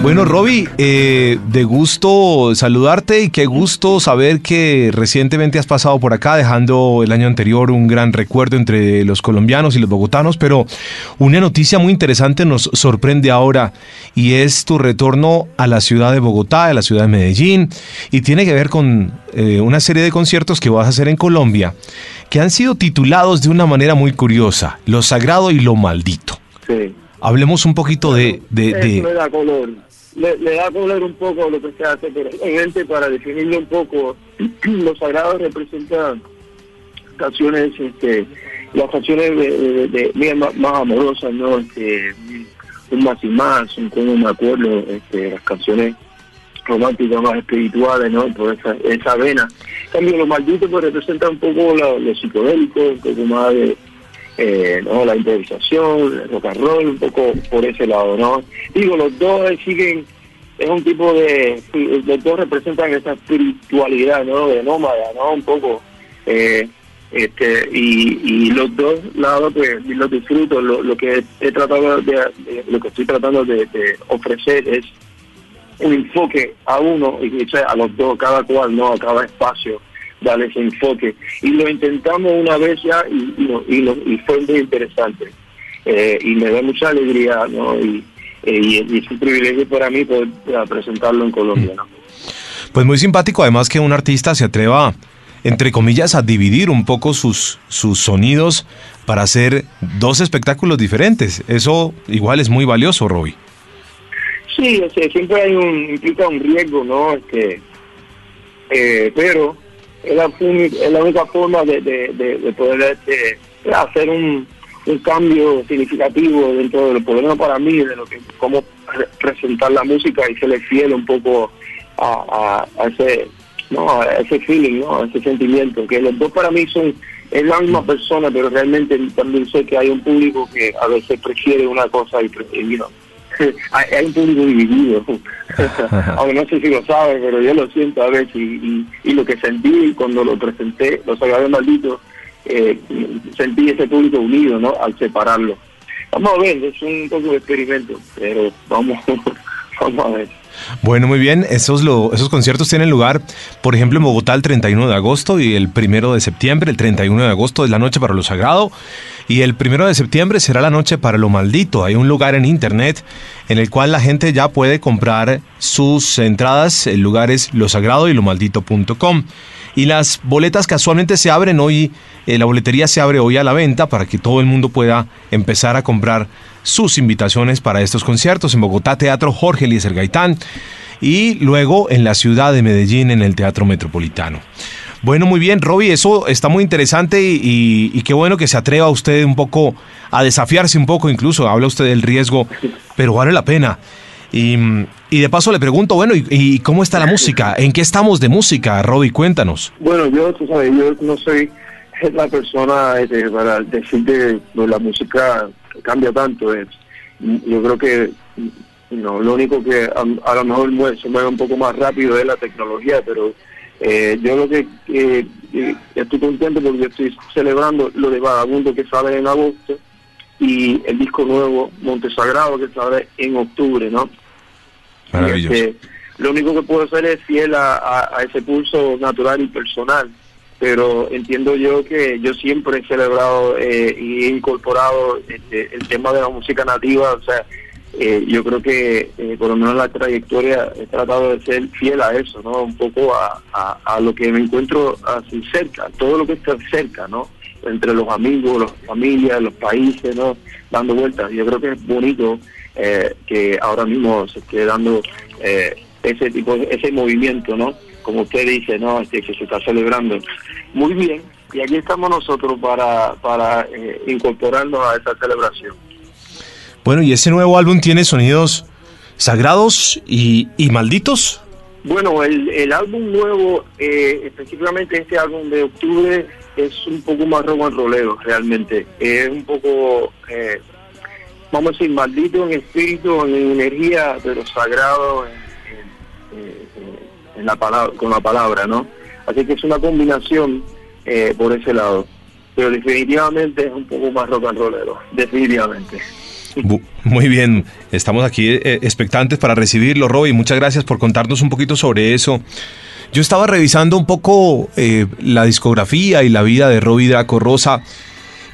Bueno, Roby, eh, de gusto saludarte y qué gusto saber que recientemente has pasado por acá, dejando el año anterior un gran recuerdo entre los colombianos y los bogotanos, pero una noticia muy interesante nos sorprende ahora y es tu retorno a la ciudad de Bogotá, a la ciudad de Medellín, y tiene que ver con eh, una serie de conciertos que vas a hacer en Colombia, que han sido titulados de una manera muy curiosa, Lo Sagrado y Lo Maldito. Sí. Hablemos un poquito de... de. Le, da color un poco lo que se hace, pero obviamente para definirlo un poco, los sagrados representan canciones, este, las canciones de, de- más, más amorosas, ¿no? Este, un más y más, un como me acuerdo, este, las canciones románticas más espirituales, ¿no? Por esa, esa vena. En cambio, los malditos pues representan un poco lo, lo psicodélico, un poco más de, eh, ¿no? la improvisación, el rock and roll, un poco por ese lado, ¿no? Digo, los dos siguen, es un tipo de, los dos representan esa espiritualidad, ¿no? De nómada, ¿no? Un poco, eh, este, y, los dos lados, pues, los disfruto, lo, lo que he tratado de, lo que estoy tratando de, de ofrecer es un enfoque a uno y o a los dos, cada cual, no a cada espacio, darle ese enfoque. Y lo intentamos una vez ya y, y, y, lo- y fue muy interesante. Eh, y me da mucha alegría, ¿no? Y, eh, es un privilegio para mí poder eh, presentarlo en Colombia, ¿no? Pues muy simpático además que un artista se atreva, entre comillas, a dividir un poco sus, sus sonidos para hacer dos espectáculos diferentes. Eso igual es muy valioso, Roby. Sí, o sea, siempre hay un, implica un riesgo, ¿no? Este, eh, pero es la, única forma de, de, de- de poder este, hacer un, un cambio significativo dentro de lo problema para mí, de lo que cómo re- presentar la música y serle fiel un poco a, a, a ese no a ese feeling, ¿no? a ese sentimiento, que los dos para mí son es la misma persona, pero realmente también sé que hay un público que a veces prefiere una cosa y, y, know, hay, un público dividido. Aunque no sé si lo sabe, pero yo lo siento a veces. Y, y, y lo que sentí cuando lo presenté, Los Sagrados Malditos, eh, sentí ese público unido, ¿no? Al separarlo. Vamos a ver, es un poco de experimento, pero vamos, vamos a ver. Bueno, muy bien. Esos, esos conciertos tienen lugar, por ejemplo, en Bogotá el 31 de agosto y el 1 de septiembre. El 31 de agosto es la noche para lo sagrado y el 1 de septiembre será la noche para lo maldito. Hay un lugar en internet en el cual la gente ya puede comprar sus entradas. El lugar es losagrado y lomaldito.com. Y las boletas casualmente se abren hoy, eh, la boletería se abre hoy a la venta para que todo el mundo pueda empezar a comprar sus invitaciones para estos conciertos en Bogotá Teatro Jorge Eliezer Gaitán y luego en la ciudad de Medellín en el Teatro Metropolitano. Bueno, muy bien, Roby, eso está muy interesante y, y- y qué bueno que se atreva usted un poco a desafiarse un poco, incluso habla usted del riesgo, pero vale la pena. Y, y de paso le pregunto, bueno, ¿y, cómo está la música? ¿En qué estamos de música, Roby? Cuéntanos. Bueno, yo, tú sabes, yo no soy la persona este, para decir que no, la música cambia tanto. Es, yo creo que no, lo único que a, a lo mejor mueve- se mueve un poco más rápido es la tecnología, pero eh, yo lo que eh, eh, estoy contento porque estoy celebrando lo de Vagabundo que sale en agosto y el disco nuevo Montesagrado que sale en octubre, ¿no? Maravilloso. Este, lo único que puedo hacer es fiel a, a- a ese pulso natural y personal, pero entiendo yo que yo siempre he celebrado eh, y he incorporado este, el tema de la música nativa, o sea, eh, yo creo que eh, por lo menos en la trayectoria he tratado de ser fiel a eso, ¿no? Un poco a, a, a lo que me encuentro así cerca, todo lo que está cerca, ¿no? Entre los amigos, las familias, los países, ¿no? Dando vueltas. Yo creo que es bonito eh, que ahora mismo se esté dando eh, ese tipo, ese movimiento, ¿no? Como usted dice, ¿no? Este, que se está celebrando. Muy bien, y aquí estamos nosotros para, para eh, incorporarnos a esa celebración. Bueno, ¿y ese nuevo álbum tiene sonidos sagrados y, y malditos? Bueno, el, el álbum nuevo, eh, específicamente este álbum de octubre, es un poco más rock and rollero realmente. Es un poco, eh, vamos a decir, maldito en espíritu, en energía, pero sagrado en, en- la palabra, con la palabra, ¿no? Así que es una combinación eh, por ese lado. Pero definitivamente es un poco más rock and rollero, definitivamente. Muy bien, estamos aquí eh, expectantes para recibirlo, Robbie. Muchas gracias por contarnos un poquito sobre eso. Yo estaba revisando un poco eh, la discografía y la vida de Robbie Draco Rosa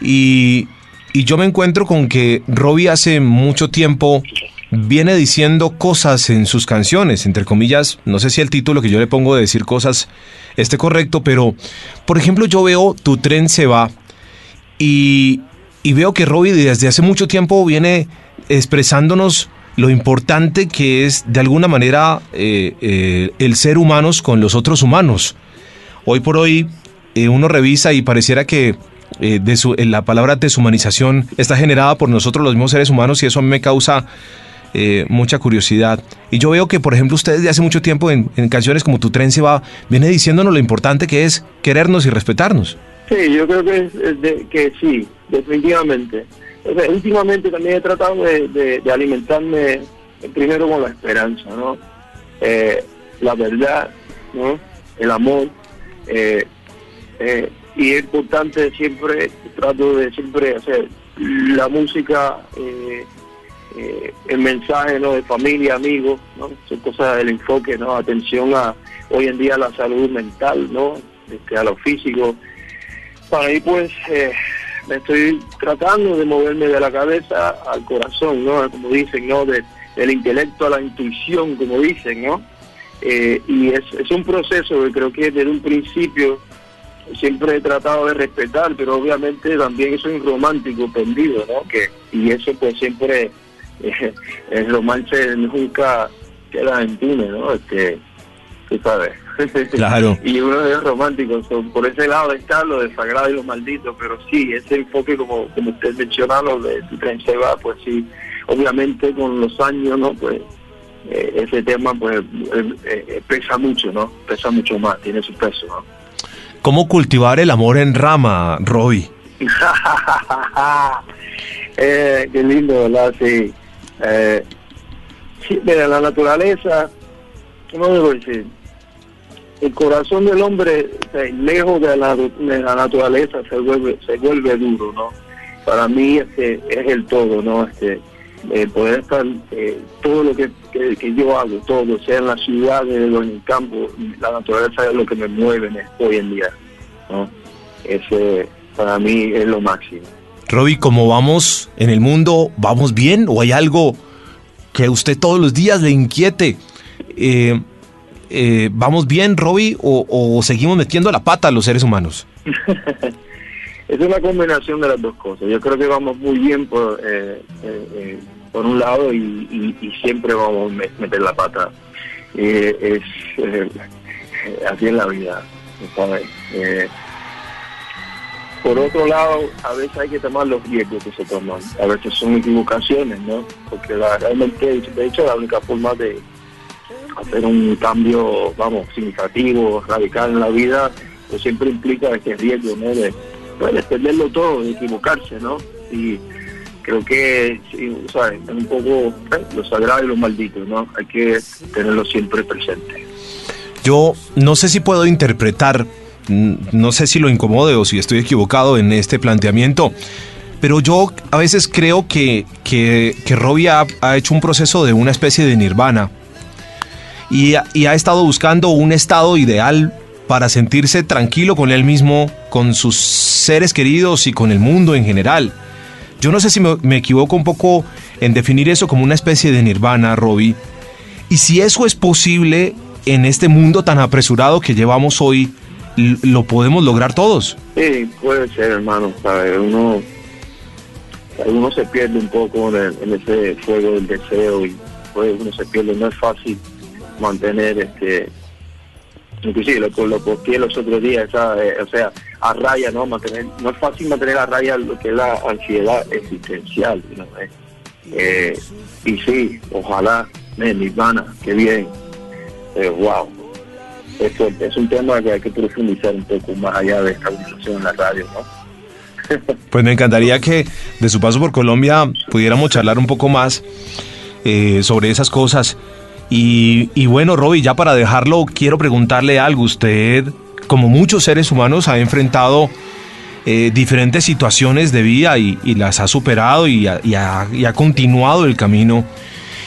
y, y yo me encuentro con que Robbie hace mucho tiempo viene diciendo cosas en sus canciones, entre comillas, no sé si el título que yo le pongo de decir cosas esté correcto, pero por ejemplo yo veo Tu tren se va y, veo que Robbie desde hace mucho tiempo viene expresándonos lo importante que es de alguna manera eh, eh, el ser humanos con los otros humanos. Hoy por hoy eh, uno revisa y pareciera que la palabra deshumanización está generada por nosotros los mismos seres humanos y eso a mí me causa mucha curiosidad. Y yo veo que, por ejemplo, ustedes de hace mucho tiempo en, canciones como Tu tren se va, viene diciéndonos lo importante que es querernos y respetarnos. Sí, yo creo que, que sí, definitivamente últimamente también he tratado de, alimentarme primero con la esperanza, ¿no? Eh, la verdad, ¿no? El amor. Eh, eh, y es importante siempre, trato de siempre hacer la música, el mensaje, ¿no? De familia, amigos, ¿no? Son cosas del enfoque, ¿no? Atención a hoy en día a la salud mental, ¿no? Este, a lo físico. Para mí, pues, me estoy tratando de moverme de la cabeza al corazón, ¿no? Como dicen, ¿no? del intelecto a la intuición, como dicen, ¿no? Eh, y es, es un proceso que creo que desde un principio siempre he tratado de respetar, pero obviamente también soy un romántico perdido, ¿no? Que, y eso pues siempre, eh, el romance nunca queda en impune, ¿no? Este, tú sabes. Claro. y uno es romántico, por ese lado está lo de sagrado y lo maldito, pero sí, ese enfoque como, como usted mencionó, lo de se va, pues sí, obviamente con los años, ¿no? Pues eh, ese tema pues eh, eh, pesa mucho, ¿no? Pesa mucho más, tiene su peso, ¿no? ¿Cómo cultivar el amor en rama, Roy? qué lindo, ¿verdad? Sí. Sí, mira, la naturaleza, ¿cómo debo decir? el corazón del hombre, lejos de la, naturaleza, se vuelve, se vuelve duro, ¿no? Para mí este, es el todo, ¿no? Este, poder estar, eh, todo lo que, yo hago, todo, sea en la ciudad o en el campo, la naturaleza es lo que me mueve hoy en día, ¿no? Ese para mí es lo máximo. Roby, ¿cómo vamos en el mundo? ¿Vamos bien o hay algo que usted todos los días le inquiete? Eh, eh, ¿vamos bien, Robbie, o, seguimos metiendo la pata a los seres humanos? es una combinación de las dos cosas. Yo creo que vamos muy bien por, eh, eh, por un lado y, siempre vamos a meter la pata. es así en la vida. Por otro lado, a veces hay que tomar los riesgos que se toman. A veces son equivocaciones, ¿no? Porque realmente, de hecho, la única forma de hacer un cambio, vamos, significativo, radical en la vida, pues siempre implica este riesgo, ¿no? De, pues, perderlo todo, de equivocarse, ¿no? Y creo que, ¿sabes? Es un poco ¿eh? lo sagrado y lo maldito, ¿no? Hay que tenerlo siempre presente. Yo no sé si puedo interpretar, no sé si lo incomode o si estoy equivocado en este planteamiento, pero yo a veces creo que, que, Robbie ha, hecho un proceso de una especie de nirvana, y, ha estado buscando un estado ideal para sentirse tranquilo con él mismo, con sus seres queridos y con el mundo en general. Yo no sé si me, equivoco un poco en definir eso como una especie de nirvana, Robbie. Y si eso es posible en este mundo tan apresurado que llevamos hoy, ¿lo podemos lograr todos? Sí, puede ser, hermano. Uno, uno se pierde un poco en, en ese fuego del deseo y pues, uno se pierde. No es fácil mantener este inclusive lo, lo los otros días eh, o sea a raya no mantener no es fácil mantener a raya lo que es la ansiedad existencial eh, eh, y sí ojalá mis ganas qué bien wow es un tema que hay que profundizar un poco más allá de esta en la radio no pues me encantaría que de su paso por Colombia pudiéramos charlar un poco más sobre esas cosas y, bueno, Roby, ya para dejarlo, quiero preguntarle algo. Usted, como muchos seres humanos, ha enfrentado eh, diferentes situaciones de vida y, las ha superado y ha, continuado el camino.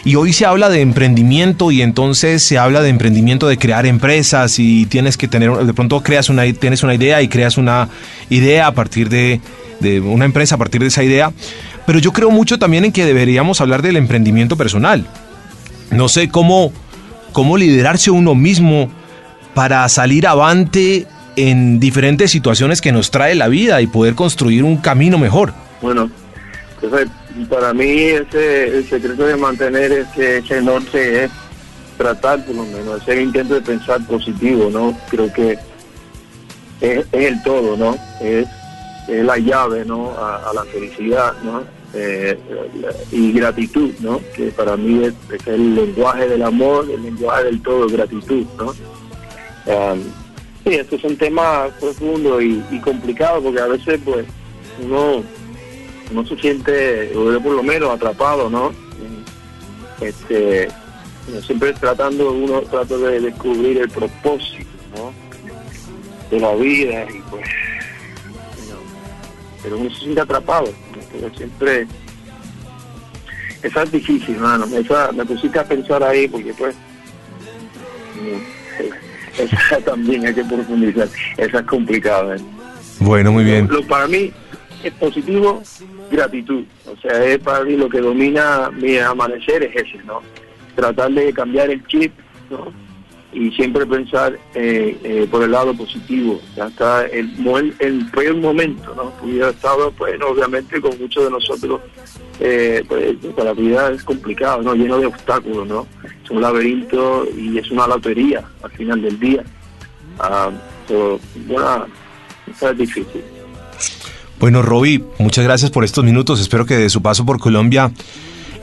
Y hoy se habla de emprendimiento y entonces se habla de emprendimiento de crear empresas y tienes que tener, de pronto creas una, tienes una idea y creas una idea a partir de, de una empresa, a partir de esa idea. Pero yo creo mucho también en que deberíamos hablar del emprendimiento personal. No sé cómo, cómo liderarse uno mismo para salir avante en diferentes situaciones que nos trae la vida y poder construir un camino mejor. Bueno, para mí ese, el secreto de mantener ese, ese norte es tratar por lo menos, hacer intento de pensar positivo, ¿no? Creo que es, el todo, ¿no? Es, la llave, ¿no? A, la felicidad, ¿no? Eh, y gratitud, ¿no? Que para mí es, el lenguaje del amor, el lenguaje del todo, gratitud, ¿no? Um, Sí, estos son temas profundos y, complicados porque a veces pues uno, no se siente, yo por lo menos, atrapado, ¿no? Este, siempre tratando, uno trata de descubrir el propósito, ¿no? De la vida y pues, pero uno se siente atrapado, pero siempre, esa es difícil, hermano, esa, me pusiste a pensar ahí porque pues, esa también hay que profundizar. Esa es complicada. ¿eh? Bueno, muy bien. Lo, para mí es positivo, gratitud. O sea, es para mí lo que domina mi amanecer es ese, ¿no? Tratar de cambiar el chip, ¿no? Y siempre pensar eh, eh, por el lado positivo. Hasta el, el, peor momento, ¿no? Hubiera estado, pues, obviamente, con muchos de nosotros, eh, pues, la vida es complicado, ¿no? Lleno de obstáculos, ¿no? es un laberinto y es una lotería al final del día. Ah, bueno, es difícil. Bueno, Roby, muchas gracias por estos minutos. Espero que de su paso por Colombia,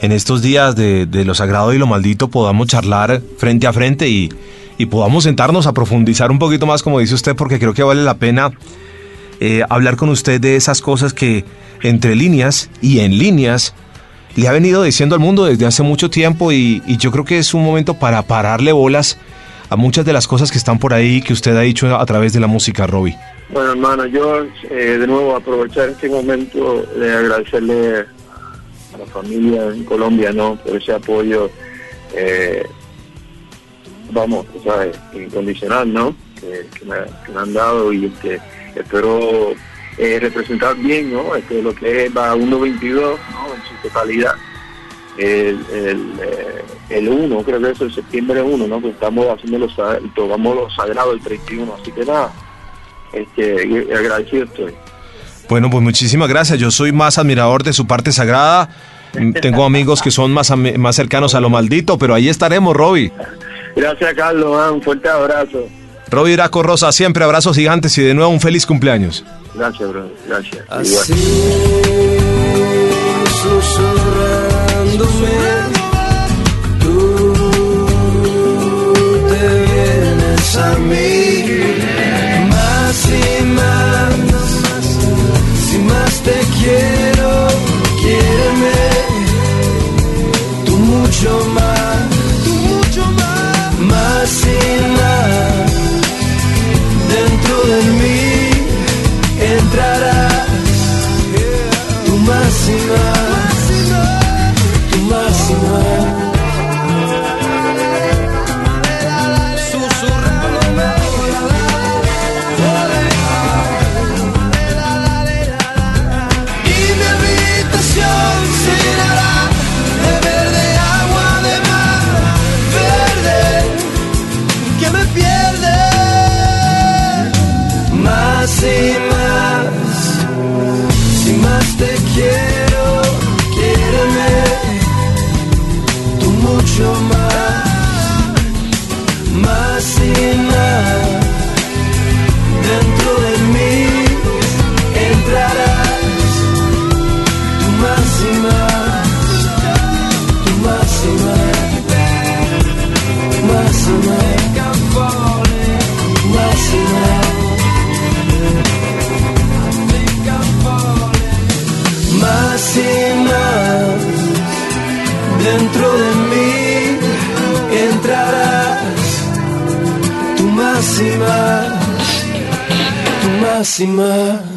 en estos días de, lo sagrado y lo maldito, podamos charlar frente a frente y, y, podamos sentarnos a profundizar un poquito más, como dice usted, porque creo que vale la pena eh, hablar con usted de esas cosas que entre líneas y en líneas le ha venido diciendo al mundo desde hace mucho tiempo y, yo creo que es un momento para pararle bolas a muchas de las cosas que están por ahí que usted ha dicho a través de la música, Robbie. Bueno, hermano, yo eh, de nuevo aprovechar este momento de agradecerle a la familia en Colombia, ¿no? Por ese apoyo, eh, vamos, ¿sabes? Incondicional, ¿no? Que, me, han dado y este, espero eh, representar bien, ¿no? Este, lo que es va 1.22, ¿no? En su totalidad. El, el, eh, el 1, creo que es el septiembre 1, ¿no? Que estamos haciendo los, tomamos los sagrados el 31, así que nada, este, agradecido estoy. Bueno, pues muchísimas gracias. Yo soy más admirador de su parte sagrada. Tengo amigos que son más, más cercanos a lo maldito, pero ahí estaremos, Roby. Gracias, Carlos. un fuerte abrazo. Roby Iraco Rosa, siempre abrazos gigantes y de nuevo un feliz cumpleaños. Gracias, bro. Gracias. Así, susurrándome, tú te vienes a mí. Más y máxima, tu máxima, máxima, máxima. Máximas dentro de mí entrarás tu máxima, tu máxima.